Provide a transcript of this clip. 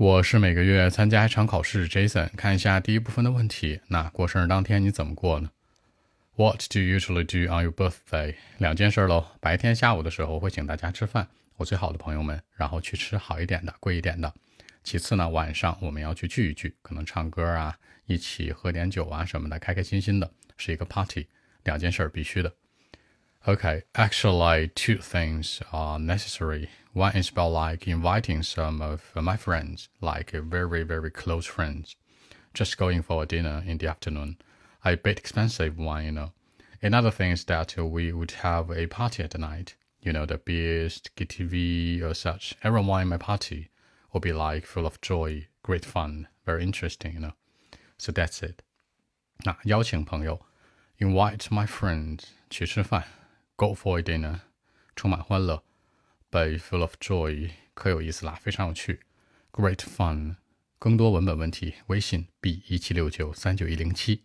我是每个月参加一场考试，Jason。看一下第一部分的问题。那过生日当天你怎么过呢？What do you usually do on your birthday？两件事喽。白天下午的时候会请大家吃饭，我最好的朋友们，然后去吃好一点的、贵一点的。其次呢，晚上我们要去聚一聚，可能唱歌啊，一起喝点酒啊什么的，开开心心的，是一个 party。两件事必须的。Okay, actually, two things are necessary. One is about like inviting some of my friends, like very, very close friends, just going for a dinner in the afternoon. A bit expensive one, you know. Another thing is that we would have a party at night. You know, the beers, KTV or such. Everyone in my party will be like full of joy, great fun, very interesting, you know. So that's it. 那邀请朋友，invite my friends 去吃饭。 Go for a dinner，充满欢乐；Be full of joy，可有意思啦，非常有趣；Great fun，更多文本问题，微信 b 一七六九三九一零七。